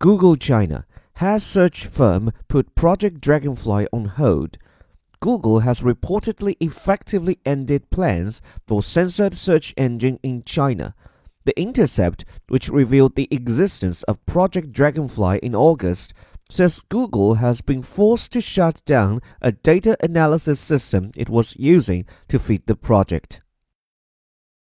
Google China has search firm put Project Dragonfly on hold. Google has reportedly effectively ended plans for censored search engine in China. The Intercept, which revealed the existence of Project Dragonfly in August, says Google has been forced to shut down a data analysis system it was using to feed the project.